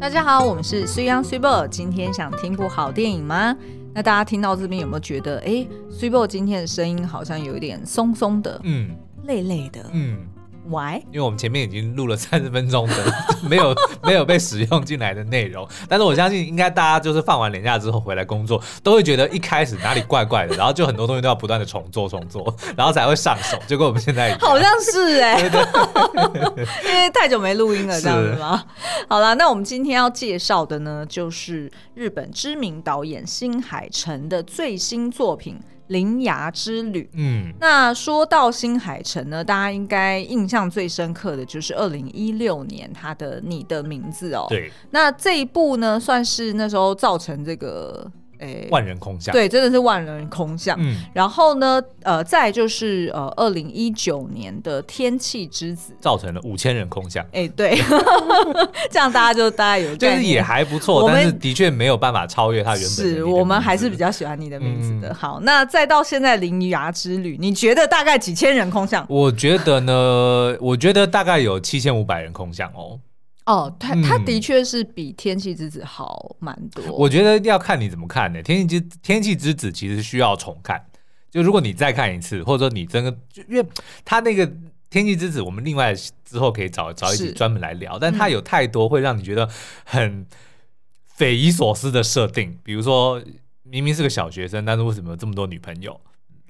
大家好，我们是水 ㄤ 水某。今天想听部好电影吗？那大家听到这边有没有觉得，哎，水某今天的声音好像有一点松松的，嗯，累累的，嗯。Why？因为我们前面已经录了三十分钟的 没有没有被使用进来的内容，但是我相信应该大家就是放完年假之后回来工作，都会觉得一开始哪里怪怪的，然后就很多东西都要不断的重做重做，然后才会上手。结果我们现在 好像是哎、欸，因为太久没录音了，这样子吗？好了，那我们今天要介绍的呢，就是日本知名导演新海诚的最新作品。铃芽之旅，嗯，那说到新海诚呢，大家应该印象最深刻的就是二零一六年他的《你的名字》哦，对，那这一部呢，算是那时候造成这个。欸、万人空巷，对，真的是万人空巷。嗯，然后呢，呃，再就是呃，二零一九年的《天气之子》造成了五千人空巷。哎、欸，对，这样大家就大家有，就是也还不错，但是的确没有办法超越他原本。是我们还是比较喜欢你的名字的。嗯、好，那再到现在《铃芽之旅》，你觉得大概几千人空巷？我觉得呢，我觉得大概有七千五百人空巷哦。哦，他他的确是比《天气之子》好蛮多。我觉得要看你怎么看呢？《天气之天气之子》其实需要重看，就如果你再看一次，或者说你真的，因为他那个《天气之子》，我们另外之后可以找找一集专门来聊，但他有太多会让你觉得很匪夷所思的设定，比如说明明是个小学生，但是为什么有这么多女朋友？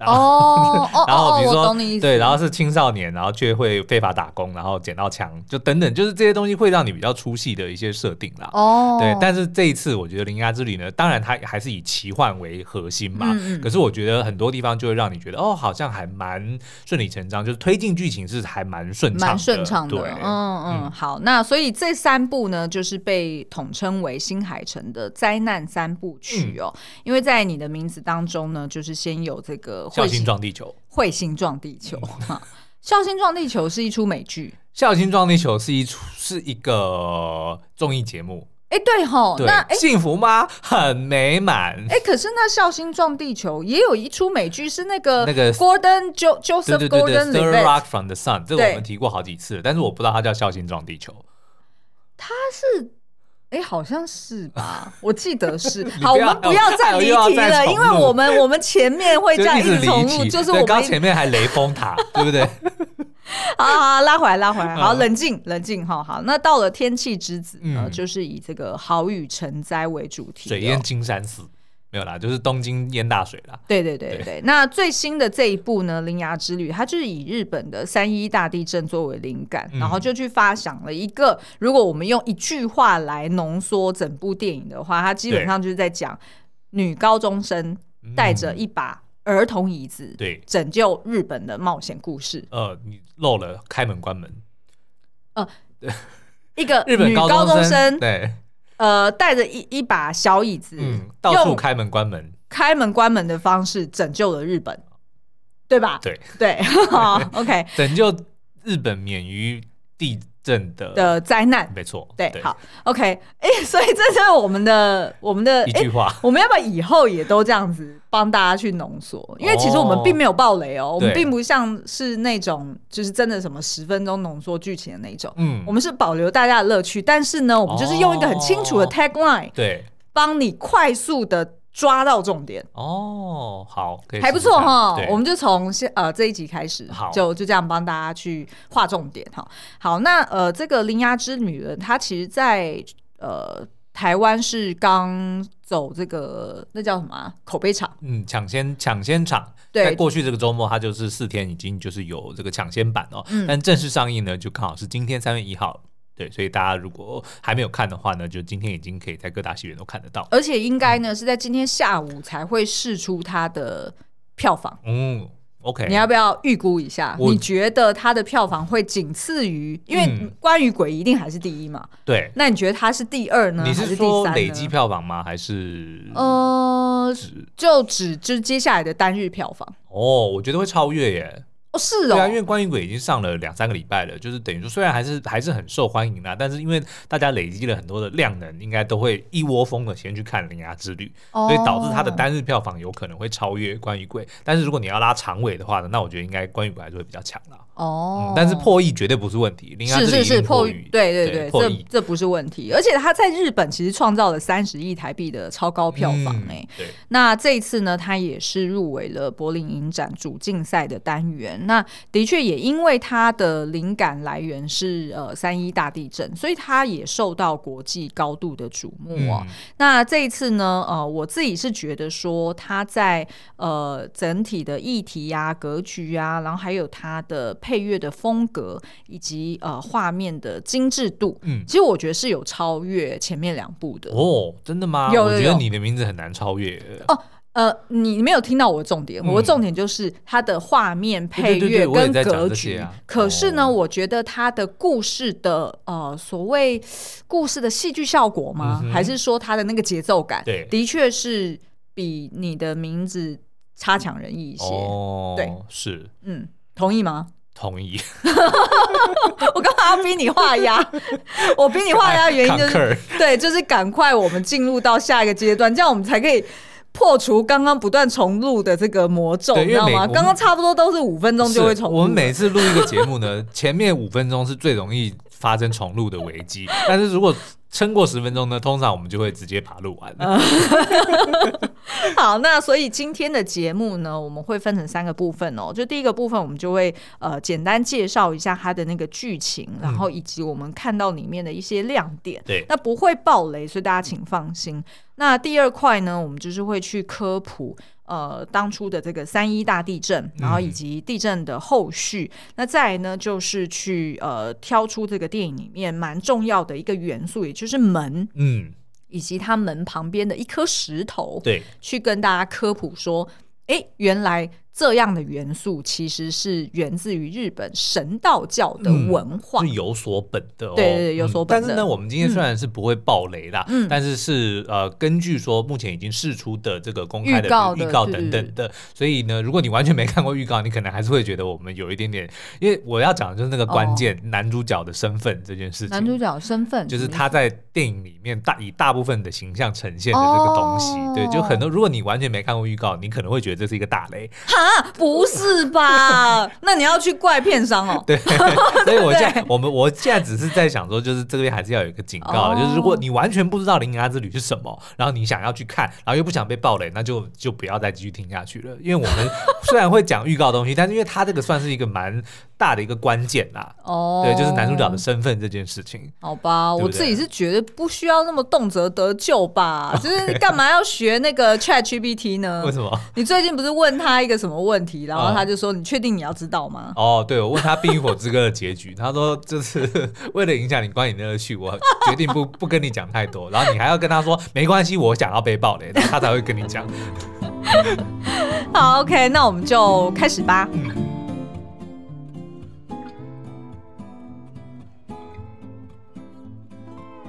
哦，然后比如说对，然后是青少年，然后却会非法打工，然后捡到枪，就等等，就是这些东西会让你比较出戏的一些设定啦。哦，对，但是这一次我觉得《铃芽之旅》呢，当然它还是以奇幻为核心嘛。可是我觉得很多地方就会让你觉得哦，好像还蛮顺理成章，就是推进剧情是还蛮顺畅，蛮顺畅的。嗯嗯，好，那所以这三部呢，就是被统称为新海诚的灾难三部曲哦，因为在你的名字当中呢，就是先有这个。彗星撞地球，彗星撞地球，哈，彗星撞地球是一出美剧，彗星撞地球是一出是一个综艺节目，哎，对吼，对那幸福吗？很美满，哎，可是那孝星撞地球也有一出美剧，是那个那个 Gordon Jo Joseph Gordon Third Rock from the Sun，这个我们提过好几次，但是我不知道它叫孝星撞地球，它是。哎、欸，好像是吧？我记得是。好，我们不要再离题了，因为我们我们前面会这样一直重复，就是我们刚前面还雷峰塔，对不对？好好，拉回来，拉回来，好，冷静，冷静，好好。那到了天气之子呢，嗯、就是以这个好雨成灾为主题，水淹金山寺。没有啦，就是东京淹大水啦。对对对对，对那最新的这一部呢，《铃芽之旅》，它就是以日本的三一大地震作为灵感，嗯、然后就去发想了一个，如果我们用一句话来浓缩整部电影的话，它基本上就是在讲女高中生带着一把儿童椅子，对，拯救日本的冒险故事。呃，你漏了开门关门。呃，一个 女高中生，对。呃，带着一一把小椅子，嗯，到处开门关门，开门关门的方式拯救了日本，对吧？对。对，好，OK，拯救日本免于地震的的灾难，没错，对，好，OK，哎，所以这是我们的我们的一句话，我们要不要以后也都这样子帮大家去浓缩？因为其实我们并没有暴雷哦，我们并不像是那种就是真的什么十分钟浓缩剧情的那种，嗯，我们是保留大家的乐趣，但是呢，我们就是用一个很清楚的 tagline，对，帮你快速的。抓到重点哦，好，还不错哈。我们就从先呃这一集开始，好，就就这样帮大家去划重点哈。好，那呃这个铃芽之女呢，它其实在呃台湾是刚走这个那叫什么啊？口碑场，嗯，抢先抢先场。对，在过去这个周末，它就是四天已经就是有这个抢先版哦，嗯，但正式上映呢，就刚好是今天三月一号。对，所以大家如果还没有看的话呢，就今天已经可以在各大戏院都看得到，而且应该呢、嗯、是在今天下午才会试出它的票房。嗯，OK，你要不要预估一下？你觉得它的票房会仅次于？因为关于鬼一定还是第一嘛。对，那你觉得它是第二呢？你是说累积票房吗？还是呃，就只就是接下来的单日票房？哦，我觉得会超越耶。哦，是哦，对啊，因为关于鬼已经上了两三个礼拜了，就是等于说虽然还是还是很受欢迎啦，但是因为大家累积了很多的量能，应该都会一窝蜂的先去看《铃芽之旅》哦，所以导致它的单日票房有可能会超越关于鬼。但是如果你要拉长尾的话呢，那我觉得应该关于鬼还是会比较强啦。哦、嗯，但是破亿绝对不是问题，是是是破亿，对对对，对这这不是问题，而且他在日本其实创造了三十亿台币的超高票房哎、欸。嗯，那这一次呢，他也是入围了柏林影展主竞赛的单元，那的确也因为他的灵感来源是呃三一大地震，所以他也受到国际高度的瞩目哦、喔嗯。那这一次呢，呃，我自己是觉得说他在呃整体的议题呀、啊、格局啊，然后还有他的。配乐的风格以及呃画面的精致度，嗯，其实我觉得是有超越前面两部的哦，真的吗？有，有，有，我觉得你的名字很难超越哦。呃，你没有听到我的重点，嗯、我的重点就是它的画面、配乐跟格局。啊、可是呢、哦，我觉得它的故事的呃所谓故事的戏剧效果吗、嗯？还是说它的那个节奏感？对，的确是比你的名字差强人意一些。哦，对，是，嗯，同意吗？同意，我干嘛要逼你画押？我逼你画押的原因就是，对，就是赶快我们进入到下一个阶段，这样我们才可以破除刚刚不断重录的这个魔咒，你知道吗？刚刚差不多都是五分钟就会重录。我们每次录一个节目呢，前面五分钟是最容易发生重录的危机，但是如果撑过十分钟呢，通常我们就会直接把它录完。好，那所以今天的节目呢，我们会分成三个部分哦。就第一个部分，我们就会呃简单介绍一下它的那个剧情，然后以及我们看到里面的一些亮点。对、嗯，那不会爆雷，所以大家请放心。那第二块呢，我们就是会去科普。呃，当初的这个三一大地震，然后以及地震的后续，嗯、那再来呢，就是去呃挑出这个电影里面蛮重要的一个元素，也就是门，嗯，以及它门旁边的一颗石头，对，去跟大家科普说，哎，原来。这样的元素其实是源自于日本神道教的文化，嗯、是有所本的哦。对对对，有所本的。嗯、但是呢，我们今天虽然是不会爆雷啦，嗯，但是是呃，根据说目前已经释出的这个公开的预告，预告等等的，所以呢，如果你完全没看过预告，你可能还是会觉得我们有一点点。因为我要讲的就是那个关键，哦、男主角的身份这件事情。男主角身份就是他在电影里面大以大部分的形象呈现的这个东西。哦、对，就很多。如果你完全没看过预告，你可能会觉得这是一个大雷。哈，不是。吧？那你要去怪片商哦。对，所以我现在我们我现在只是在想说，就是这边还是要有一个警告，就是如果你完全不知道《铃芽之旅》是什么，然后你想要去看，然后又不想被暴雷，那就就不要再继续听下去了。因为我们虽然会讲预告东西，但是因为它这个算是一个蛮大的一个关键啦。哦，对，就是男主角的身份这件事情。好吧，对对，我自己是觉得不需要那么动辄得救吧。就是干嘛要学那个 ChatGPT 呢？为什么？你最近不是问他一个什么问题，然后他就说：“你确定你要知道吗？”哦，对，我问他《冰与火之歌》的结局，他说：“就是为了影响你观影乐趣，我决定不 不跟你讲太多。”然后你还要跟他说：“没关系，我想要被爆雷，然后他才会跟你讲。”好，OK，那我们就开始吧。嗯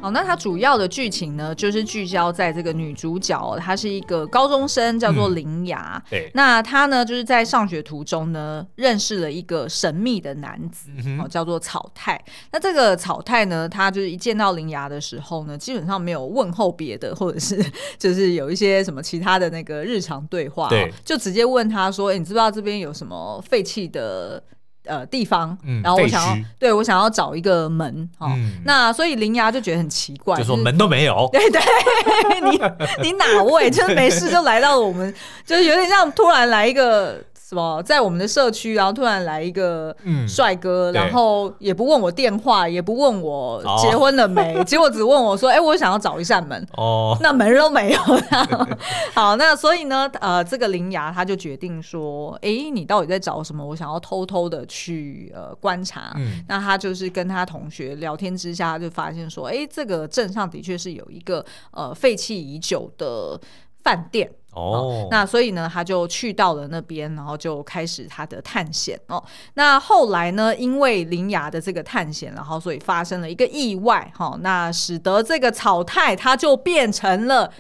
好，那它主要的剧情呢，就是聚焦在这个女主角，她是一个高中生，叫做铃芽。嗯、对，那她呢，就是在上学途中呢，认识了一个神秘的男子，哦、嗯，叫做草太。那这个草太呢，他就是一见到铃芽的时候呢，基本上没有问候别的，或者是 就是有一些什么其他的那个日常对话，对，就直接问他说：“哎、欸，你知不知道这边有什么废弃的？”呃，地方，嗯、然后我想要，对我想要找一个门，哦，嗯、那所以铃芽就觉得很奇怪，就说门都没有，对对，你你哪位？就是没事就来到我们，就是有点像突然来一个。什么？在我们的社区，然后突然来一个帅哥，嗯，然后也不问我电话，也不问我结婚了没，哦，结果只问我说：“哎，欸，我想要找一扇门。”哦，那门都没有。好，那所以呢，呃，这个铃芽他就决定说：“哎，欸，你到底在找什么？我想要偷偷的去呃观察。嗯”那他就是跟他同学聊天之下，就发现说：“哎，欸，这个镇上的确是有一个呃废弃已久的饭店。”哦，那所以呢，他就去到了那边，然后就开始他的探险哦。那后来呢，因为林芽的这个探险，然后所以发生了一个意外，哈、哦，那使得这个草太他就变成了，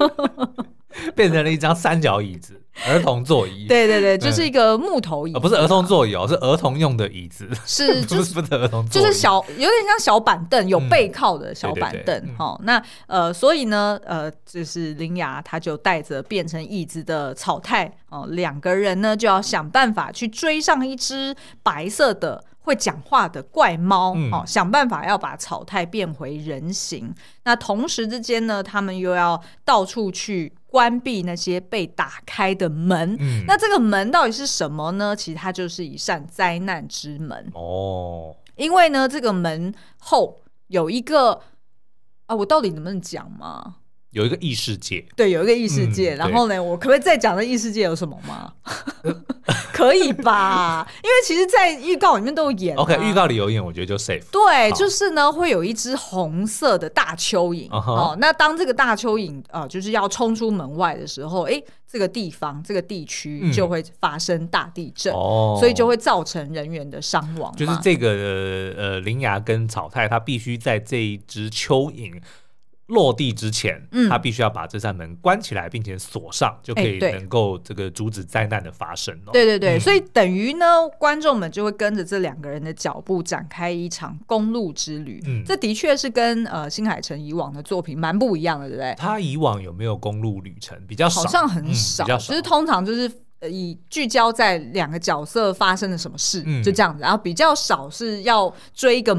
变成了一张三角椅子，儿童座椅。对对对，就是一个木头椅，不是儿童座椅哦，是儿童用的椅子。是，就是不是儿童，就是小，有点像小板凳，有背靠的小板凳。好，那呃，所以呢，呃，就是铃芽，他就带着变成椅子的草太哦，两个人呢就要想办法去追上一只白色的。会讲话的怪猫，嗯、哦，想办法要把草太变回人形。那同时之间呢，他们又要到处去关闭那些被打开的门。嗯、那这个门到底是什么呢？其实它就是一扇灾难之门哦。因为呢，这个门后有一个啊，我到底能不能讲吗？有一个异世界，对，有一个异世界。嗯、然后呢，我可不可以再讲这异世界有什么吗？可以吧？因为其实，在预告里面都有演、啊。OK，预告里有演，我觉得就 safe。对，就是呢，会有一只红色的大蚯蚓。Uh huh、哦，那当这个大蚯蚓啊、呃，就是要冲出门外的时候，哎，这个地方、这个地区就会发生大地震，嗯、所以就会造成人员的伤亡。就是这个呃，铃芽跟草太，他必须在这一只蚯蚓。落地之前，嗯、他必须要把这扇门关起来，并且锁上，就可以能够这个阻止灾难的发生。哦。对对对，嗯、所以等于呢，观众们就会跟着这两个人的脚步展开一场公路之旅。嗯，这的确是跟呃新海诚以往的作品蛮不一样的，对不对？他以往有没有公路旅程？比较少，好像很少，其实、嗯、通常就是以聚焦在两个角色发生了什么事，嗯、就这样子，然后比较少是要追一个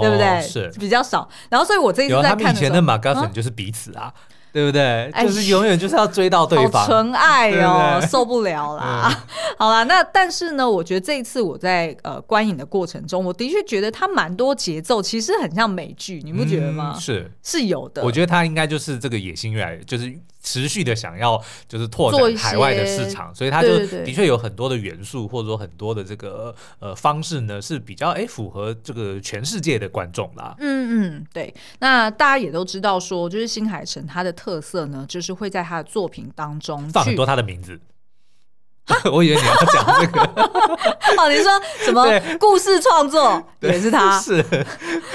对不对？是比较少，然后所以我这一次在看以前的马嘎粉就是彼此啊，对不对？就是永远就是要追到对方，纯爱哦，受不了啦！好啦，那但是呢，我觉得这一次我在呃观影的过程中，我的确觉得它蛮多节奏，其实很像美剧，你不觉得吗？是是有的，我觉得它应该就是这个野心越来就是。持续的想要就是拓展海外的市场，所以他就的确有很多的元素，或者说很多的这个呃方式呢，是比较哎符合这个全世界的观众啦。嗯嗯，对。那大家也都知道说，就是新海诚他的特色呢，就是会在他的作品当中放很多他的名字。我以为你要讲这个 哦，你说什么故事创作 也是他，是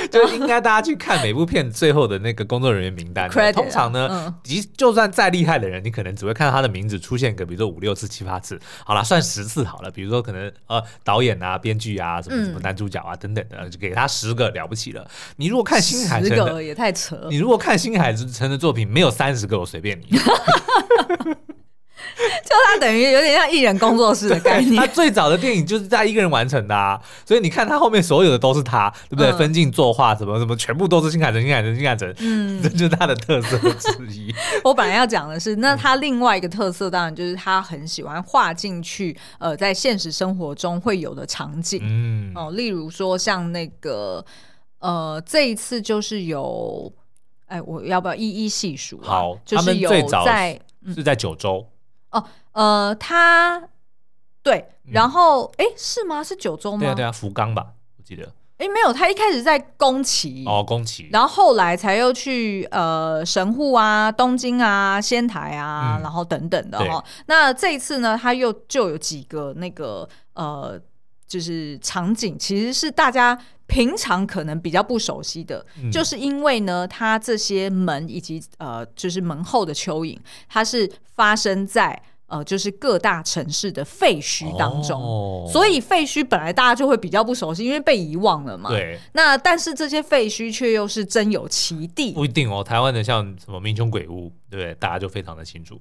就应该大家去看每部片最后的那个工作人员名单。通常呢，即就算再厉害的人，你可能只会看到他的名字出现个，比如说五六次、七八次，好了，算十次好了。比如说可能呃导演啊、编剧啊、什么什么男主角啊等等的，就给他十个了不起了。你如果看新海诚的也太扯，你如果看新海诚的作品没有三十个，我随便你。就他等于有点像艺人工作室的概念。他最早的电影就是在一个人完成的啊，所以你看他后面所有的都是他，对不对？嗯、分镜、作画什么什么，全部都是新海诚、新海诚、新海诚。嗯，这就是他的特色之一。我本来要讲的是，那他另外一个特色，当然就是他很喜欢画进去，呃，在现实生活中会有的场景。嗯，哦，例如说像那个，呃，这一次就是有，哎，我要不要一一细数？好，就是有在是在九州。哦，呃，他对，然后哎、嗯，是吗？是九州吗？对啊，对啊，福冈吧，我记得。哎，没有，他一开始在宫崎哦，宫崎，然后后来才又去呃神户啊、东京啊、仙台啊，嗯、然后等等的哈。对那这一次呢，他又就有几个那个呃，就是场景，其实是大家平常可能比较不熟悉的，嗯、就是因为呢，它这些门以及呃，就是门后的蚯蚓，它是发生在呃，就是各大城市的废墟当中，哦、所以废墟本来大家就会比较不熟悉，因为被遗忘了嘛。对。那但是这些废墟却又是真有其地，不一定哦。台湾的像什么民雄鬼屋，对不对？大家就非常的清楚。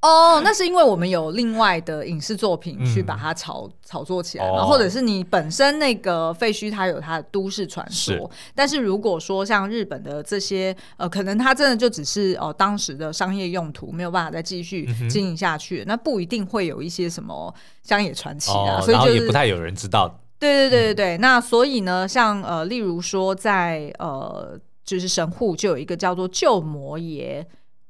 哦，oh, 那是因为我们有另外的影视作品去把它炒、嗯、炒作起来嘛，或者是你本身那个废墟它有它的都市传说。是但是如果说像日本的这些，呃，可能它真的就只是哦、呃、当时的商业用途，没有办法再继续经营下去，嗯、那不一定会有一些什么乡野传奇啊，哦、所以、就是、也不太有人知道。对对对对对，嗯、那所以呢，像呃，例如说在呃，就是神户就有一个叫做旧摩耶。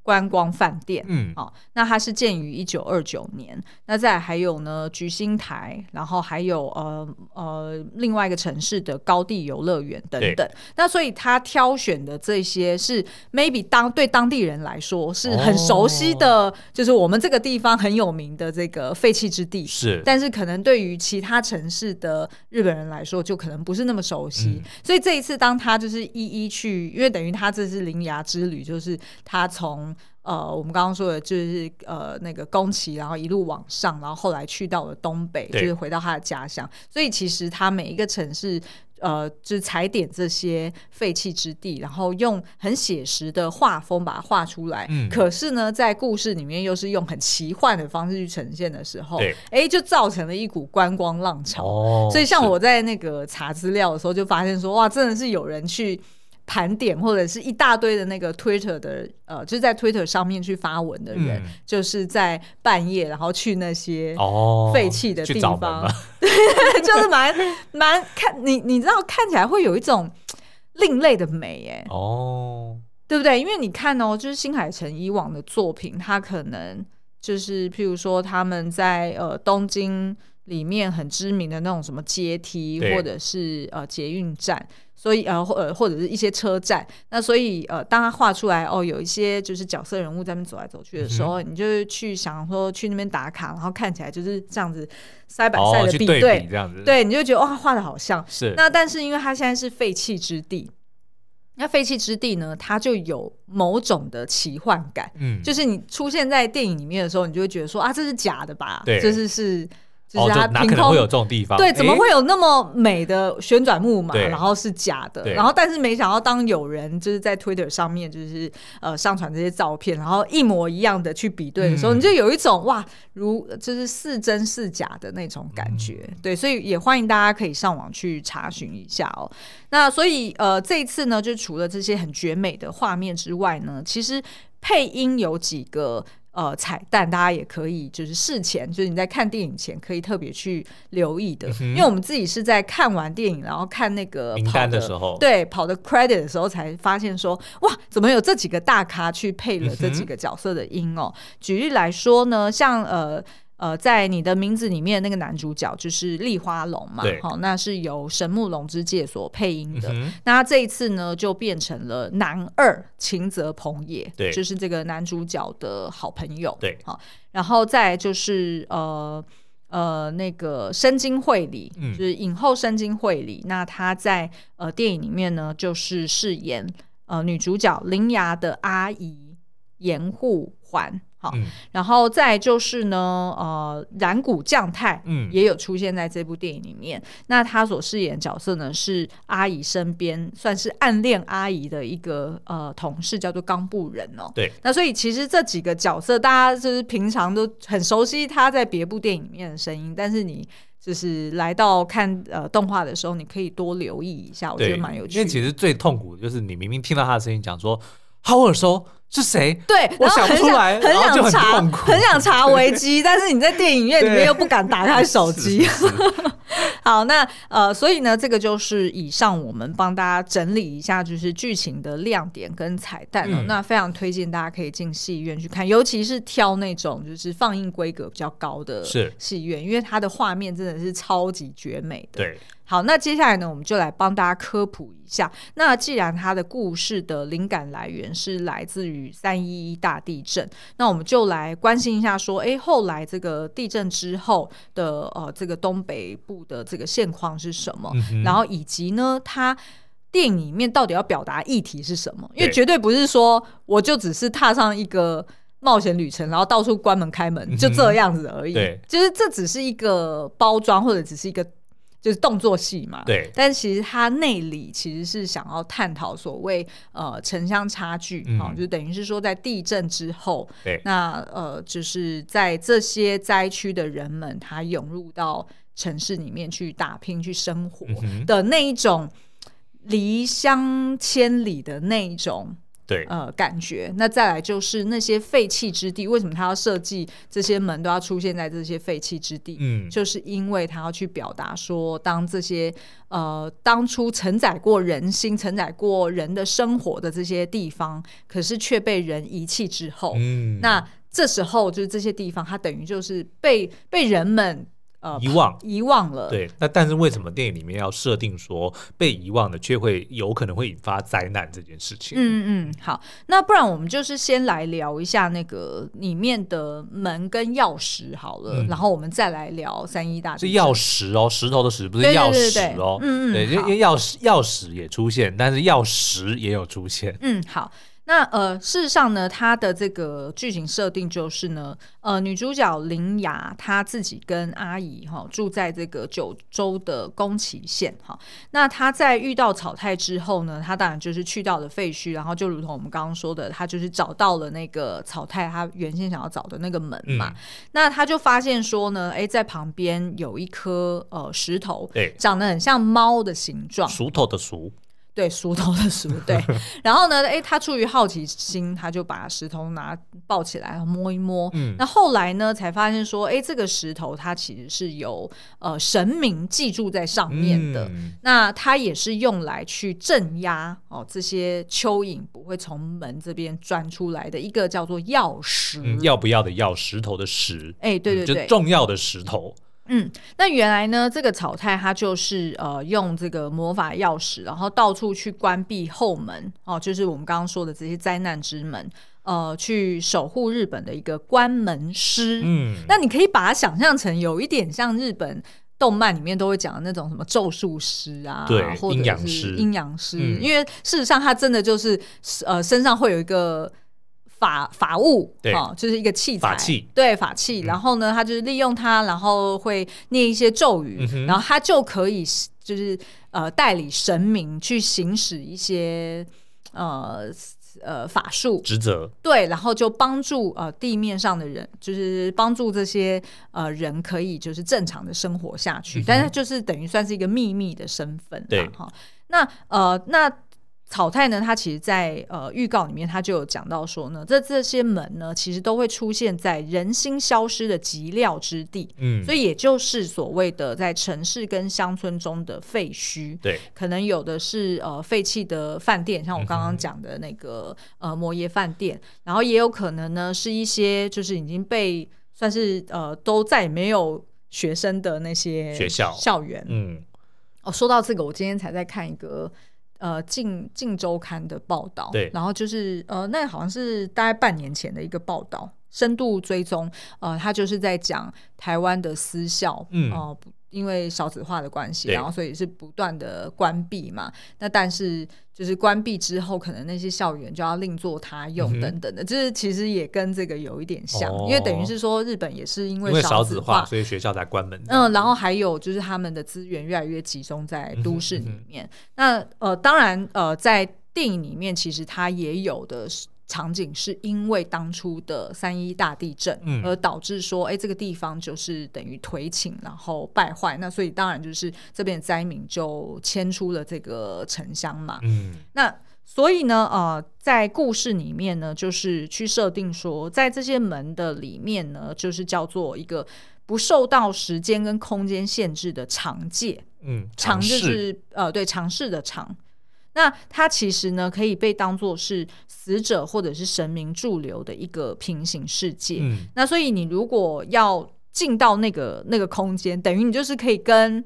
观光饭店，嗯，好、哦，那它是建于一九二九年。那再还有呢，菊星台，然后还有呃呃另外一个城市的高地游乐园等等。那所以他挑选的这些是 maybe 当对当地人来说是很熟悉的，哦、就是我们这个地方很有名的这个废弃之地。是，但是可能对于其他城市的日本人来说，就可能不是那么熟悉。嗯、所以这一次当他就是一一去，因为等于他这是铃芽之旅，就是他从呃，我们刚刚说的就是呃那个宫崎，然后一路往上，然后后来去到了东北，就是回到他的家乡。所以其实他每一个城市。呃，就是踩点这些废弃之地，然后用很写实的画风把它画出来。嗯，可是呢，在故事里面又是用很奇幻的方式去呈现的时候，哎，就造成了一股观光浪潮。哦，所以像我在那个查资料的时候，就发现说，哇，真的是有人去。盘点或者是一大堆的那个 Twitter 的呃，就是在 Twitter 上面去发文的人，嗯、就是在半夜然后去那些废弃的地方，哦、就是蛮蛮看你你知道看起来会有一种另类的美耶。哦，对不对？因为你看哦，就是新海诚以往的作品，他可能就是譬如说他们在呃东京里面很知名的那种什么阶梯，或者是呃捷运站。所以呃或呃或者是一些车站，那所以呃当他画出来哦，有一些就是角色人物在那边走来走去的时候，嗯、你就去想说去那边打卡，然后看起来就是这样子塞板塞的比对，对，这样子，对，你就觉得哇画的好像。是。那但是因为它现在是废弃之地，那废弃之地呢，它就有某种的奇幻感，嗯，就是你出现在电影里面的时候，你就会觉得说啊这是假的吧，对，这是是。就是它凭空会有这种地方？对，怎么会有那么美的旋转木马，然后是假的？然后但是没想到，当有人就是在 Twitter 上面就是呃上传这些照片，然后一模一样的去比对的时候，你就有一种哇，如就是似真似假的那种感觉。对，所以也欢迎大家可以上网去查询一下哦。那所以呃这一次呢，就除了这些很绝美的画面之外呢，其实配音有几个。呃，彩蛋大家也可以，就是事前，就是你在看电影前可以特别去留意的，嗯、因为我们自己是在看完电影，然后看那个名单的时候，对，跑的 credit 的时候才发现说，哇，怎么有这几个大咖去配了这几个角色的音哦？嗯、举例来说呢，像呃。呃，在你的名字里面那个男主角就是立花龙嘛，好对，那是由神木龙之介所配音的。嗯、那这一次呢，就变成了男二秦泽朋也，对，就是这个男主角的好朋友，对，好，然后再就是呃呃那个深津绘里，嗯、就是影后深津绘里，那他在呃电影里面呢，就是饰演呃女主角铃芽的阿姨严户环。好，嗯、然后再就是呢，呃，染谷将太，嗯，也有出现在这部电影里面。嗯、那他所饰演的角色呢，是阿姨身边算是暗恋阿姨的一个呃同事，叫做冈部人哦。对。那所以其实这几个角色，大家就是平常都很熟悉他在别部电影里面的声音，但是你就是来到看呃动画的时候，你可以多留意一下，我觉得蛮有趣的。因为其实最痛苦的就是你明明听到他的声音，讲说好耳熟。是谁？对，我想不出来，很想很查，很想查维基，但是你在电影院里面又不敢打开手机。好，那呃，所以呢，这个就是以上我们帮大家整理一下，就是剧情的亮点跟彩蛋哦。嗯、那非常推荐大家可以进戏院去看，尤其是挑那种就是放映规格比较高的戏院，因为它的画面真的是超级绝美的。对。好，那接下来呢，我们就来帮大家科普一下。那既然它的故事的灵感来源是来自于三一一大地震，那我们就来关心一下，说，哎，后来这个地震之后的呃，这个东北部的这个现况是什么？嗯、然后以及呢，它电影里面到底要表达议题是什么？因为绝对不是说我就只是踏上一个冒险旅程，然后到处关门开门，就这样子而已。对，就是这只是一个包装，或者只是一个。就是动作戏嘛，对。但其实它内里其实是想要探讨所谓呃城乡差距，哈、嗯，就等于是说在地震之后，对，那呃就是在这些灾区的人们，他涌入到城市里面去打拼、去生活的那一种离乡千里的那一种。对，呃，感觉那再来就是那些废弃之地，为什么他要设计这些门都要出现在这些废弃之地？嗯，就是因为他要去表达说，当这些呃当初承载过人心、承载过人的生活的这些地方，可是却被人遗弃之后，嗯，那这时候就是这些地方，它等于就是被被人们。呃，遗忘遗忘了。对，那但是为什么电影里面要设定说被遗忘的却会有可能会引发灾难这件事情？嗯嗯，好，那不然我们就是先来聊一下那个里面的门跟钥匙好了，嗯、然后我们再来聊三一大地震。是钥匙哦，石头的石不是钥匙哦。嗯嗯，对，因为钥匙钥匙也出现，但是钥匙也有出现。嗯，好。那呃，事实上呢，它的这个剧情设定就是呢，呃，女主角铃芽她自己跟阿姨哈、哦、住在这个九州的宫崎县哈。那她在遇到草太之后呢，她当然就是去到了废墟，然后就如同我们刚刚说的，她就是找到了那个草太她原先想要找的那个门嘛。嗯、那她就发现说呢，哎，在旁边有一颗呃石头，对，长得很像猫的形状，熟头的熟。对，梳头的梳，对。然后呢，哎，他出于好奇心，他就把石头拿抱起来摸一摸。嗯。那后来呢，才发现说，哎，这个石头它其实是有呃神明记住在上面的。嗯、那它也是用来去镇压哦这些蚯蚓不会从门这边钻出来的一个叫做钥石。嗯、要不要的药，石头的石。哎，对对对，就重要的石头。嗯，那原来呢，这个草太他就是呃用这个魔法钥匙，然后到处去关闭后门哦，就是我们刚刚说的这些灾难之门，呃，去守护日本的一个关门师。嗯，那你可以把它想象成有一点像日本动漫里面都会讲的那种什么咒术师啊，对，或者是阴阳师，嗯、因为事实上他真的就是呃身上会有一个。法法物，对、哦，就是一个器材，法器，对，法器。嗯、然后呢，他就是利用它，然后会念一些咒语，嗯、然后他就可以就是呃代理神明去行使一些呃呃法术。职责，对，然后就帮助呃地面上的人，就是帮助这些呃人可以就是正常的生活下去，嗯、但是就是等于算是一个秘密的身份，对，哈、哦。那呃那。草太呢，他其实在，在呃预告里面，他就有讲到说呢，这这些门呢，其实都会出现在人心消失的极料之地，嗯，所以也就是所谓的在城市跟乡村中的废墟，对，可能有的是呃废弃的饭店，像我刚刚讲的那个、嗯、呃摩耶饭店，然后也有可能呢是一些就是已经被算是呃都再也没有学生的那些学校。校园，嗯，哦，说到这个，我今天才在看一个。呃，近近周刊的报道，对，然后就是呃，那好像是大概半年前的一个报道，深度追踪，呃，他就是在讲台湾的私校，嗯。因为少子化的关系，然后所以是不断的关闭嘛。那但是就是关闭之后，可能那些校园就要另作他用等等的，嗯、就是其实也跟这个有一点像，哦、因为等于是说日本也是因为少子化，所以学校才关门。嗯，然后还有就是他们的资源越来越集中在都市里面。那呃，当然呃，在电影里面其实它也有的是。场景是因为当初的三一大地震，而导致说，哎、这个地方就是等于颓倾，然后败坏。那所以当然就是这边的灾民就迁出了这个城乡嘛。嗯，那所以呢，呃，在故事里面呢，就是去设定说，在这些门的里面呢，就是叫做一个不受到时间跟空间限制的长界。嗯，长就是试呃，对，长式的长。那它其实呢，可以被当作是死者或者是神明驻留的一个平行世界。嗯，那所以你如果要进到那个那个空间，等于你就是可以跟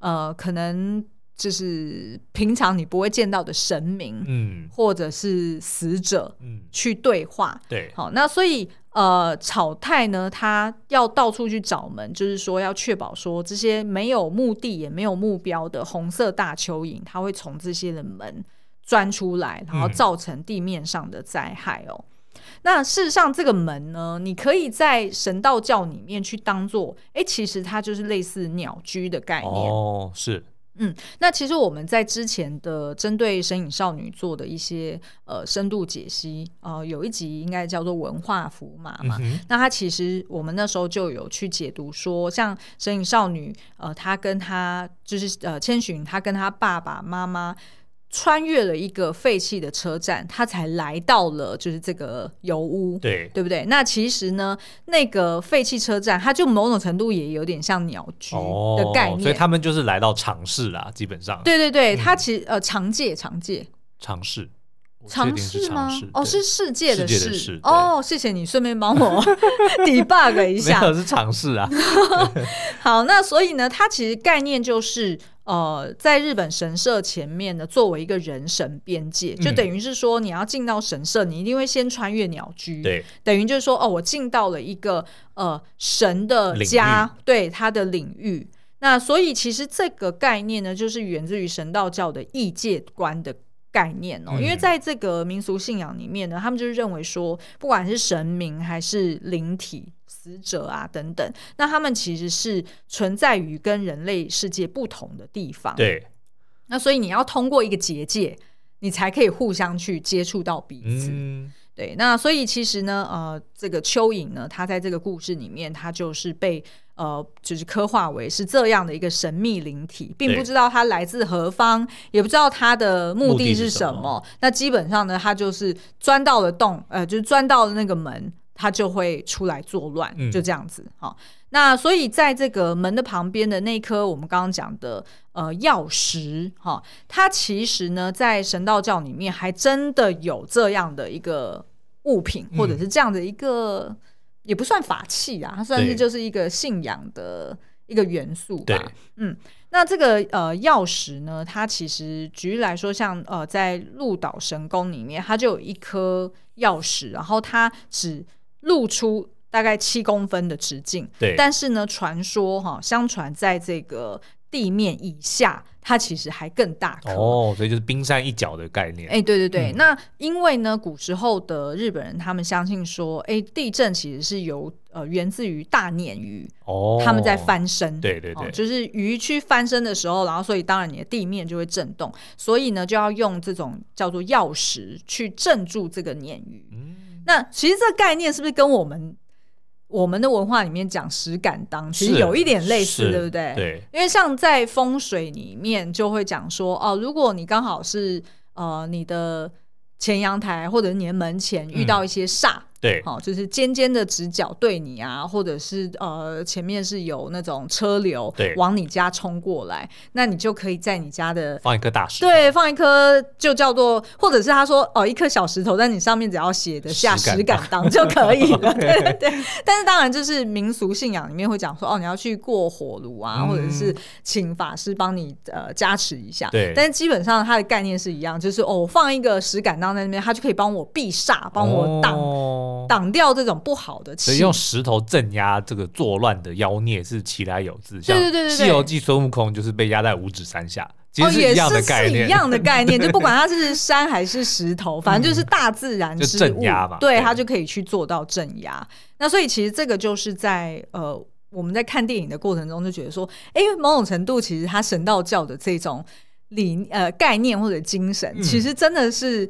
呃，可能就是平常你不会见到的神明，嗯，或者是死者，嗯，去对话。对，好，那所以。呃，草太呢，他要到处去找门，就是说要确保说这些没有目的也没有目标的红色大蚯蚓，它会从这些的门钻出来，然后造成地面上的灾害哦。嗯、那事实上，这个门呢，你可以在神道教里面去当做，哎，其实它就是类似鸟居的概念哦，是。嗯，那其实我们在之前的针对神影少女做的一些呃深度解析，呃，有一集应该叫做文化符码嘛。嗯、那它其实我们那时候就有去解读说，像神影少女，呃，她跟她就是呃千寻，她跟她爸爸妈妈。穿越了一个废弃的车站，他才来到了就是这个油屋，对对不对？那其实呢，那个废弃车站，它就某种程度也有点像鸟居的概念，哦，所以他们就是来到尝试啦，基本上。对对对，它其实呃，常界常界常世，常世吗？哦，是世界的世。世哦，谢谢你，顺便帮我 debug 一下，是尝试啊。好，那所以呢，它其实概念就是。呃，在日本神社前面呢，作为一个人神边界，就等于是说，你要进到神社，你一定会先穿越鸟居，对，等于就是说，哦，我进到了一个呃神的家，对他的领域。那所以其实这个概念呢，就是源自于神道教的异界观的概念哦，因为在这个民俗信仰里面呢，他们就是认为说，不管是神明还是灵体、死者啊等等，那他们其实是存在于跟人类世界不同的地方。对，那所以你要通过一个结界，你才可以互相去接触到彼此。嗯对，那所以其实呢，呃，这个蚯蚓呢，它在这个故事里面，它就是被呃，就是刻画为是这样的一个神秘灵体，并不知道它来自何方，也不知道它的目的是什么。什么那基本上呢，它就是钻到了洞，呃，就是钻到了那个门，它就会出来作乱，嗯、就这样子。好，那所以在这个门的旁边的那颗我们刚刚讲的呃药石，哈，它其实呢，在神道教里面还真的有这样的一个。物品或者是这样的一个，嗯、也不算法器啊，它算是就是一个信仰的一个元素吧。嗯，那这个呃药石呢，它其实举例来说，像呃在鹿岛神宫里面，它就有一颗药石，然后它只露出大概七公分的直径。对，但是呢，传说哈，相传在这个。地面以下，它其实还更大颗哦，所以就是冰山一角的概念。哎、欸，对对对，嗯、那因为呢，古时候的日本人他们相信说，哎、欸，地震其实是由呃源自于大鲶鱼哦，他们在翻身，对对对、哦，就是鱼去翻身的时候，然后所以当然你的地面就会震动，所以呢就要用这种叫做药石去镇住这个鲶鱼。嗯，那其实这个概念是不是跟我们？我们的文化里面讲石敢当，其实有一点类似，对不对？对，因为像在风水里面就会讲说，哦，如果你刚好是呃你的前阳台或者你的门前遇到一些煞。嗯对，好，就是尖尖的直角对你啊，或者是呃前面是有那种车流往你家冲过来，那你就可以在你家的放一颗大石头，对，放一颗就叫做，或者是他说哦一颗小石头，但你上面只要写的下石敢当就可以了，对对对。但是当然就是民俗信仰里面会讲说哦你要去过火炉啊，或者是请法师帮你呃加持一下，对。但是基本上它的概念是一样，就是哦放一个石敢当在那边，他就可以帮我避煞，帮我挡。挡掉这种不好的气，所以用石头镇压这个作乱的妖孽是其来有自。像对对对对，《西游记》孙悟空就是被压在五指山下，其实是一样的概念，哦、是一样的概念。就 不管它是山还是石头，反正就是大自然之物，镇压嘛，对，它就可以去做到镇压。那所以其实这个就是在呃我们在看电影的过程中就觉得说，哎，某种程度其实它神道教的这种理呃概念或者精神，嗯、其实真的是。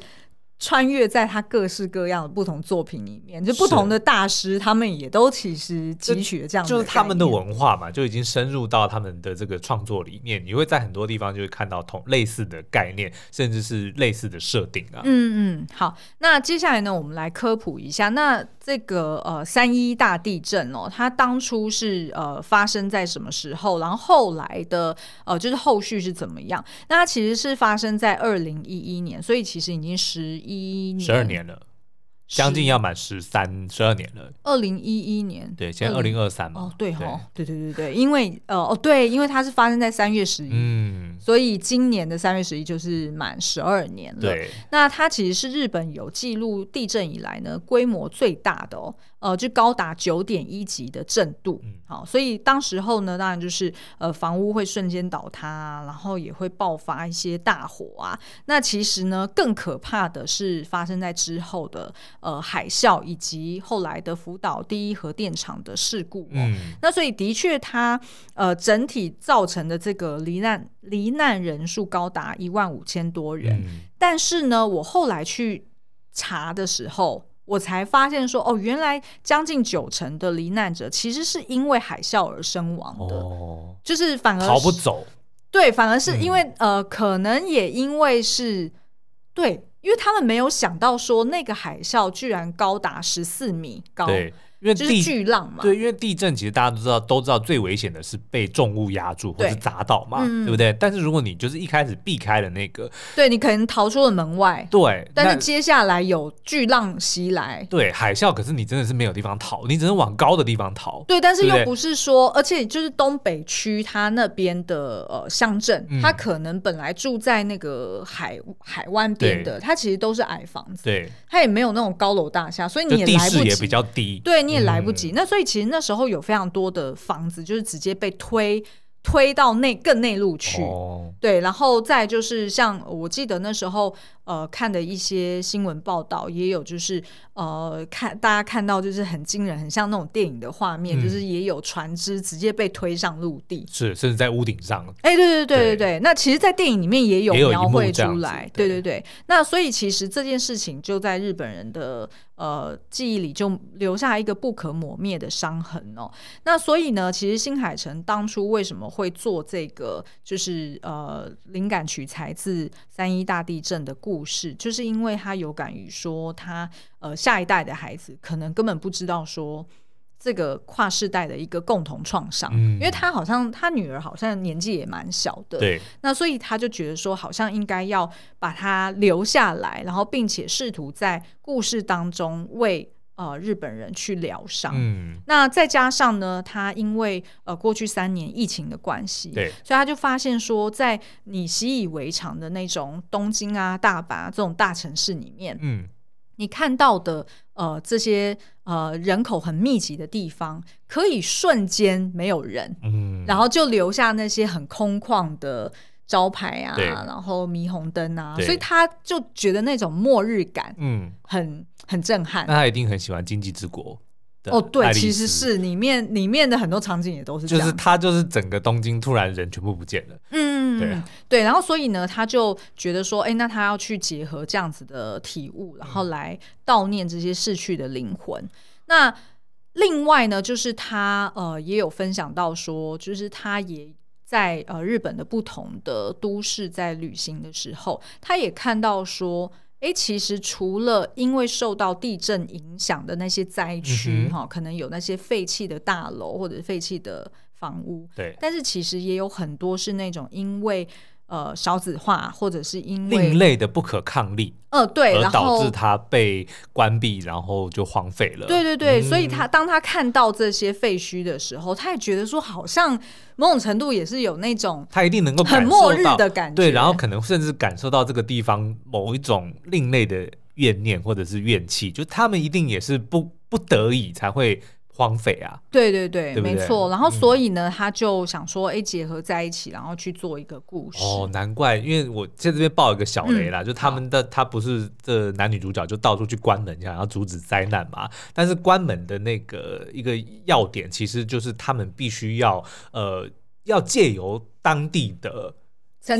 穿越在他各式各样的不同作品里面，就不同的大师，他们也都其实汲取了这样的，就是他们的文化嘛，就已经深入到他们的这个创作里面。你会在很多地方就会看到同类似的概念，甚至是类似的设定啊。嗯嗯，好，那接下来呢，我们来科普一下，那这个呃三一大地震哦，它当初是呃发生在什么时候？然后后来的呃就是后续是怎么样？那它其实是发生在二零一一年，所以其实已经十。一十二年了，将近要满十三十二年了。二零一一年，对，现在二零二三嘛。哦，对哈，对对对对，因为呃哦对，因为它是发生在三月十一，嗯，所以今年的三月十一就是满十二年了。对，那它其实是日本有记录地震以来呢规模最大的哦。呃，就高达九点一级的震度，好，所以当时候呢，当然就是呃，房屋会瞬间倒塌，然后也会爆发一些大火啊。那其实呢，更可怕的是发生在之后的呃海啸以及后来的福岛第一核电厂的事故。嗯，那所以的确，它呃整体造成的这个罹难罹难人数高达一万五千多人。嗯，但是呢，我后来去查的时候。我才发现说，哦，原来将近九成的罹难者其实是因为海啸而身亡的，哦、就是反而逃不走。对，反而是因为、嗯、呃，可能也因为是，对，因为他们没有想到说那个海啸居然高达十四米高。对。因为地巨浪嘛，对，因为地震其实大家都知道，都知道最危险的是被重物压住或是砸倒嘛，对，不对？但是如果你就是一开始避开了那个，对，你可能逃出了门外，对，但是接下来有巨浪袭来，对，海啸，可是你真的是没有地方逃，你只能往高的地方逃，对，但是又不是说，而且就是东北区它那边的呃乡镇，它可能本来住在那个海海湾边的，它其实都是矮房子，对，它也没有那种高楼大厦，所以你也来不及，地势也比较低，对。你也来不及，嗯、那所以其实那时候有非常多的房子就是直接被推推到内更内陆去，哦、对，然后再就是像我记得那时候呃看的一些新闻报道，也有就是呃看大家看到就是很惊人，很像那种电影的画面，嗯、就是也有船只直接被推上陆地，是甚至在屋顶上。哎，对对对对对，对那其实，在电影里面也有描绘出来，对，对对对。那所以其实这件事情就在日本人的呃记忆里就留下一个不可磨灭的伤痕哦。那所以呢，其实新海诚当初为什么会做这个就是呃，灵感取材自三一大地震的故事，就是因为他有感于说他呃下一代的孩子可能根本不知道说这个跨世代的一个共同创伤，嗯、因为他好像他女儿好像年纪也蛮小的，对，那所以他就觉得说好像应该要把他留下来，然后并且试图在故事当中为。呃，日本人去疗伤，嗯，那再加上呢，他因为呃过去三年疫情的关系，对，所以他就发现说，在你习以为常的那种东京啊、大阪啊这种大城市里面，嗯，你看到的呃这些呃人口很密集的地方，可以瞬间没有人，嗯，然后就留下那些很空旷的。招牌啊，然后霓虹灯啊，所以他就觉得那种末日感，嗯，很很震撼。那他一定很喜欢《经济之国》哦，对，其实是里面里面的很多场景也都是这样，就是他就是整个东京突然人全部不见了，嗯，对对，然后所以呢，他就觉得说，哎，那他要去结合这样子的体悟，然后来悼念这些逝去的灵魂。那另外呢，就是他呃也有分享到说，就是他也。在呃日本的不同的都市，在旅行的时候，他也看到说，哎，其实除了因为受到地震影响的那些灾区，哈、可能有那些废弃的大楼或者废弃的房屋，对，但是其实也有很多是那种因为。呃，少子化或者是因为另类的不可抗力，呃，对，而导致它被关闭，然后就荒废了。对对对，嗯、所以他当他看到这些废墟的时候，他也觉得说，好像某种程度也是有那种他一定能够很末日的感觉，对，然后可能甚至感受到这个地方某一种另类的怨念或者是怨气，就他们一定也是不不得已才会。荒废啊！对对对，对对没错。然后所以呢，嗯、他就想说，哎，结合在一起，然后去做一个故事。哦，难怪，因为我在这边爆一个小雷啦，嗯、就他们的他不是这男女主角就到处去关门，想要阻止灾难嘛。但是关门的那个一个要点，其实就是他们必须要呃，要借由当地的。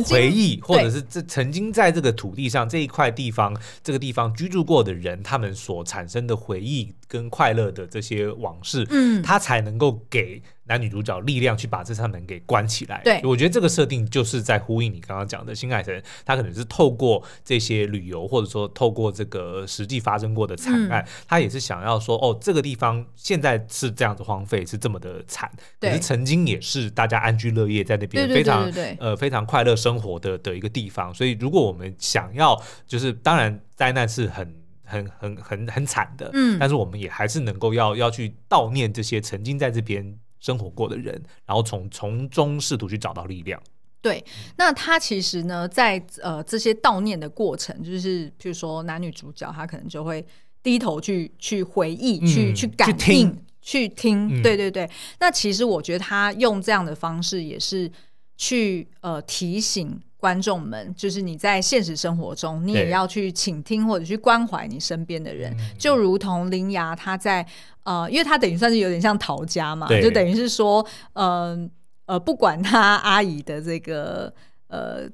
回忆，或者是这曾经在这个土地上这一块地方，这个地方居住过的人，他们所产生的回忆跟快乐的这些往事，嗯，他才能够给。男女主角力量去把这扇门给关起来。对，我觉得这个设定就是在呼应你刚刚讲的新海诚，他可能是透过这些旅游，或者说透过这个实际发生过的惨案，嗯、他也是想要说，哦，这个地方现在是这样子荒废，是这么的惨，对可是曾经也是大家安居乐业在那边非常呃非常快乐生活的的一个地方。所以，如果我们想要，就是当然灾难是很很很很很惨的，嗯，但是我们也还是能够要要去悼念这些曾经在这边。生活过的人，然后从从中试图去找到力量。对，那他其实呢，在呃这些悼念的过程，就是譬如说男女主角，他可能就会低头去去回忆，嗯、去去感应，去听。对对对。那其实我觉得他用这样的方式，也是去呃提醒。观众们，就是你在现实生活中，你也要去倾听或者去关怀你身边的人，就如同林芽他在呃，因为他等于算是有点像陶家嘛，就等于是说，嗯呃，呃，不管他阿姨的这个呃。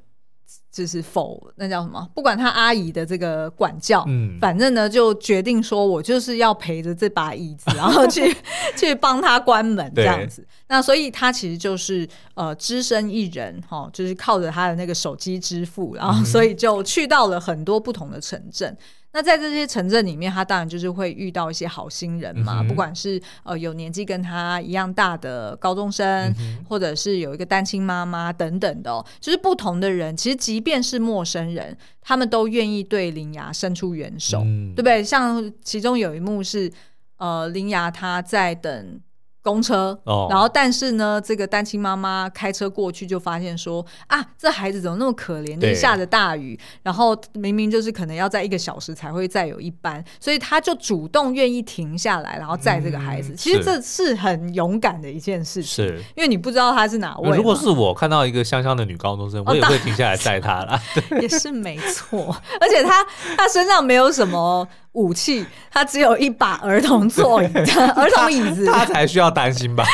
就是否那叫什么？不管他阿姨的这个管教，嗯，反正呢就决定说，我就是要陪着这把椅子，然后去 去帮他关门这样子。那所以他其实就是呃，只身一人哈，就是靠着他的那个手机支付，然后所以就去到了很多不同的城镇。那在这些城镇里面，他当然就是会遇到一些好心人嘛，嗯、不管是呃有年纪跟他一样大的高中生，嗯、或者是有一个单亲妈妈等等的、哦，就是不同的人。其实即便是陌生人，他们都愿意对铃芽伸出援手，嗯、对不对？像其中有一幕是，呃，铃芽他在等公车，哦、然后但是呢，这个单亲妈妈开车过去就发现说啊，这孩子怎么那么可怜？就下着大雨，然后明明就是可能要在一个小时才会再有一班，所以他就主动愿意停下来，然后载这个孩子。嗯、其实这是很勇敢的一件事情，是因为你不知道他是哪位。如果是我看到一个香香的女高中生，我也会停下来载她啦。对 也是没错，而且他他身上没有什么。武器，他只有一把儿童座椅，儿童椅子，他才需要担心吧？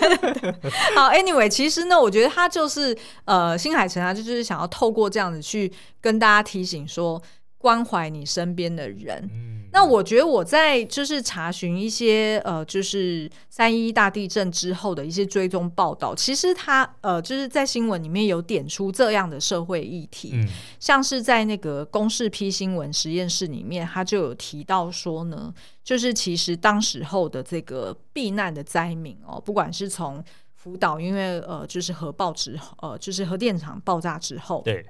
对对对对。好，Anyway，其实呢，我觉得他就是呃，新海诚啊，就是想要透过这样子去跟大家提醒说，关怀你身边的人。嗯那我觉得我在就是查询一些呃，就是三一大地震之后的一些追踪报道，其实他呃就是在新闻里面有点出这样的社会议题，嗯，像是在那个公视批新闻实验室里面，他就有提到说呢，就是其实当时候的这个避难的灾民哦，不管是从福岛，因为呃就是核爆之后，呃就是核电厂爆炸之后，对，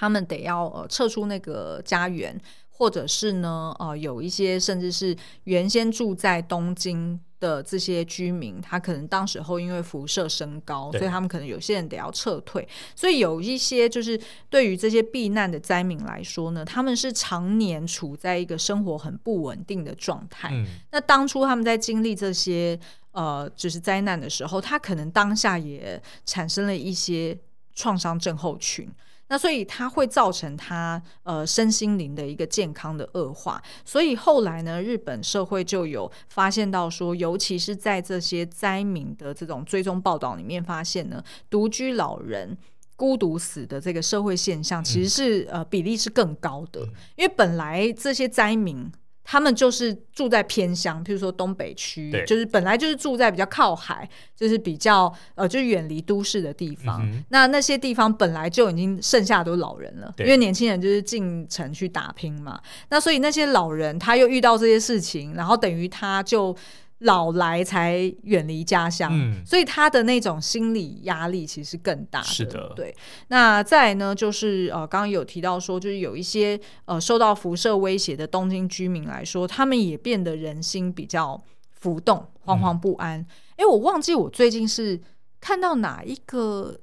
他们得要呃撤出那个家园。或者是呢，呃，有一些甚至是原先住在东京的这些居民，他可能当时候因为辐射升高，所以他们可能有些人得要撤退。所以有一些就是对于这些避难的灾民来说呢，他们是常年处在一个生活很不稳定的状态。嗯。那当初他们在经历这些呃就是灾难的时候，他可能当下也产生了一些创伤症候群。那所以它会造成他呃身心灵的一个健康的恶化，所以后来呢，日本社会就有发现到说，尤其是在这些灾民的这种追踪报道里面，发现呢，独居老人孤独死的这个社会现象，其实是呃比例是更高的，因为本来这些灾民。他们就是住在偏乡，譬如说东北区，就是本来就是住在比较靠海，就是比较呃，就是远离都市的地方。嗯、那那些地方本来就已经剩下都是老人了，因为年轻人就是进城去打拼嘛。那所以那些老人他又遇到这些事情，然后等于他就。老来才远离家乡，嗯，所以他的那种心理压力其实更大的。是的，对。那再来呢，就是呃，刚刚有提到说，就是有一些呃受到辐射威胁的东京居民来说，他们也变得人心比较浮动、惶惶不安。哎、嗯，我忘记我最近是看到哪一个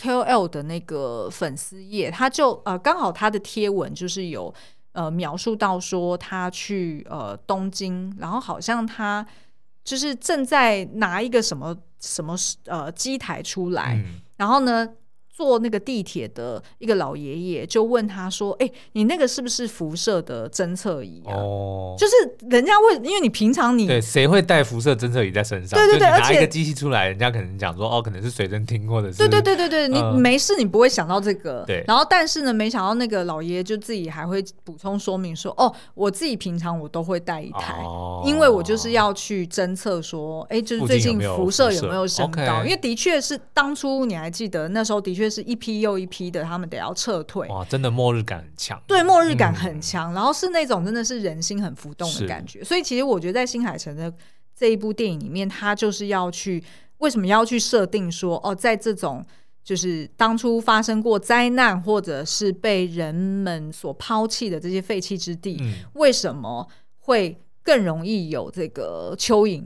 KOL 的那个粉丝页，他就呃刚好他的贴文就是有呃描述到说他去呃东京，然后好像他。就是正在拿一个什么什么呃机台出来，嗯、然后呢，坐那个地铁的一个老爷爷就问他说：“哎、欸，你那个是不是辐射的侦测仪啊？”哦，就是人家问，因为你平常你对谁会带辐射侦测仪在身上？对对对，拿一个机器出来，人家可能讲说哦，可能是随身听或者是……对对对对对，你没事，你不会想到这个。对，然后但是呢，没想到那个老爷爷就自己还会补充说明说：“哦，我自己平常我都会带一台，哦、因为我就是要去侦测说，哎，就是最近辐射有没有升高？因为的确是当初你还记得那时候的确。”是一批又一批的，他们得要撤退。哇，真的末日感很强。对，末日感很强，嗯、然后是那种真的是人心很浮动的感觉。所以其实我觉得在新海诚的这一部电影里面，他就是要去为什么要去设定说哦，在这种就是当初发生过灾难或者是被人们所抛弃的这些废弃之地，嗯、为什么会更容易有这个蚯蚓？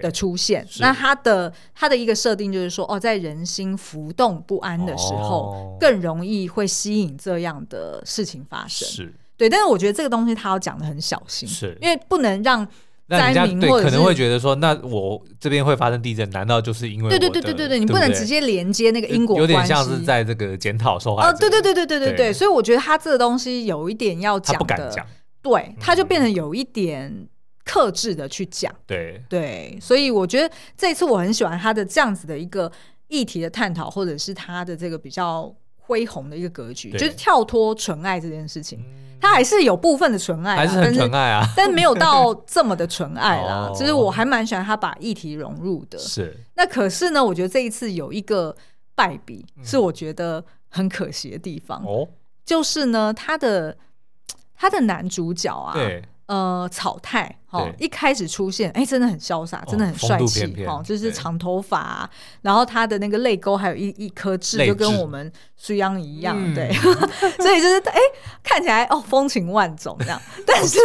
的出现，那它的它的一个设定就是说，哦，在人心浮动不安的时候，更容易会吸引这样的事情发生。是对，但是我觉得这个东西他要讲的很小心，是因为不能让灾民对可能会觉得说，那我这边会发生地震，难道就是因为对对对对对对，你不能直接连接那个因果关系，有点像是在这个检讨受害者。哦，对对对对对对对，所以我觉得他这个东西有一点要讲的，对，他就变成有一点。克制的去讲，对。对，所以我觉得这次我很喜欢他的这样子的一个议题的探讨，或者是他的这个比较恢宏的一个格局，就是跳脱纯爱这件事情，他还是有部分的纯爱，还是很纯爱啊，但是没有到这么的纯爱啦。其实我还蛮喜欢他把议题融入的，是。那可是呢，我觉得这一次有一个败笔，是我觉得很可惜的地方。哦，就是呢，他的他的男主角啊，对。呃，草太哈，一开始出现，哎，真的很潇洒，真的很帅气哈，就是长头发，然后他的那个泪沟还有一一颗痣，就跟我们苏央一样，对，所以就是哎，看起来哦风情万种这样，但是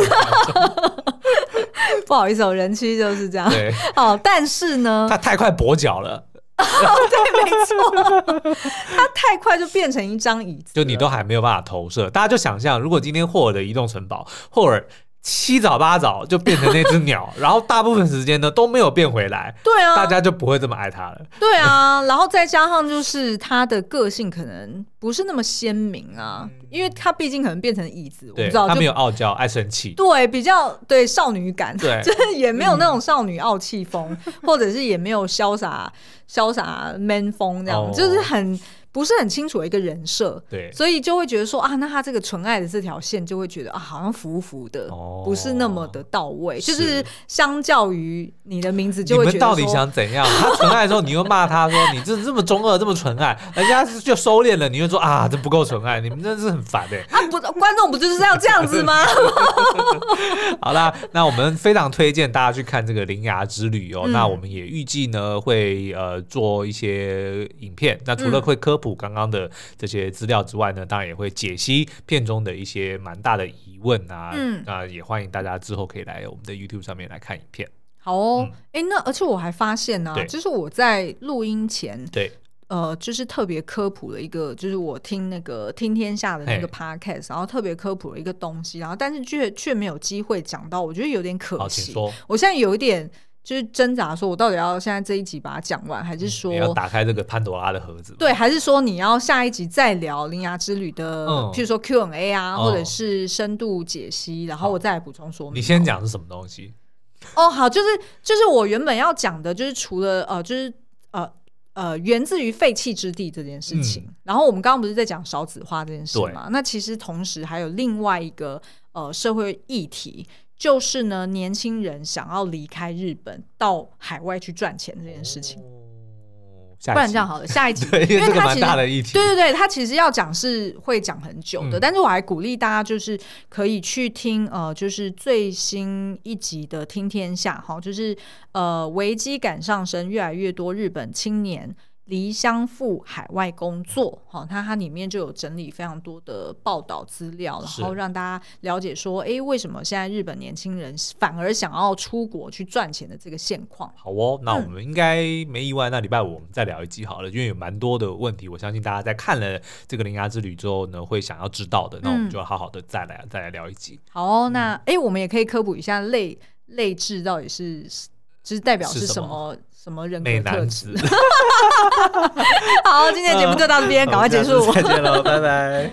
不好意思，哦，人妻就是这样，哦，但是呢，他太快跛脚了。哦，对，没错，它太快就变成一张椅子，就你都还没有办法投射。大家就想象，如果今天霍尔的移动城堡，霍尔七早八早就变成那只鸟，然后大部分时间呢都没有变回来，对啊，大家就不会这么爱它了。对啊，然后再加上就是它的个性可能不是那么鲜明啊，因为它毕竟可能变成椅子，我不知道它没有傲娇，爱生气，对，比较对少女感，对，就是也没有那种少女傲气风，或者是也没有潇洒。潇洒 man 风这样，oh. 就是很。不是很清楚的一个人设，对，所以就会觉得说啊，那他这个纯爱的这条线就会觉得啊，好像浮浮的，哦、不是那么的到位。是就是相较于你的名字，就会觉得你们到底想怎样？他纯爱的时候，你又骂他说你这这么中二，这么纯爱，人家就收敛了，你又说啊，这不够纯爱，你们真的是很烦哎。啊，不，观众不就是要这样子吗？好啦，那我们非常推荐大家去看这个《铃芽之旅》哦。嗯、那我们也预计呢会呃做一些影片，那除了会科。补刚刚的这些资料之外呢，当然也会解析片中的一些蛮大的疑问啊。嗯，那也欢迎大家之后可以来我们的 YouTube 上面来看影片。好哦，哎、嗯，那而且我还发现呢、就是我在录音前，对，呃，就是特别科普了一个，就是我听那个听天下的那个 Podcast，然后特别科普了一个东西，然后但是却却没有机会讲到，我觉得有点可惜。我现在有一点。就是挣扎，说我到底要现在这一集把它讲完，还是说你要打开这个潘多拉的盒子？对，还是说你要下一集再聊《铃芽之旅》的，嗯、譬如说 Q&A 啊，或者是深度解析，然后我再来补充说明。你先讲是什么东西？哦，好，就是就是我原本要讲的，就是除了呃，就是呃呃，源自于废弃之地这件事情。嗯、然后我们刚刚不是在讲少子化这件事吗？对那其实同时还有另外一个呃社会议题。就是呢，年轻人想要离开日本到海外去赚钱这件事情。不然这样好了，下一集，因为它其实对对对，它其实要讲是会讲很久的，嗯、但是我还鼓励大家就是可以去听呃，就是最新一集的《听天下》哈，就是呃，危机感上升，越来越多日本青年。离乡赴海外工作，好，那它里面就有整理非常多的报道资料，然后让大家了解说，哎，为什么现在日本年轻人反而想要出国去赚钱的这个现况？好哦，那我们应该没意外，那礼拜五我们再聊一集好了，因为有蛮多的问题，我相信大家在看了这个铃芽之旅之后呢，会想要知道的，那我们就好好的再来再来聊一集。好哦，那哎，我们也可以科普一下泪泪痣到底是，就是代表是什么？什么人格特质？好，今天的节目就到这边，赶快结束。再见喽，拜拜。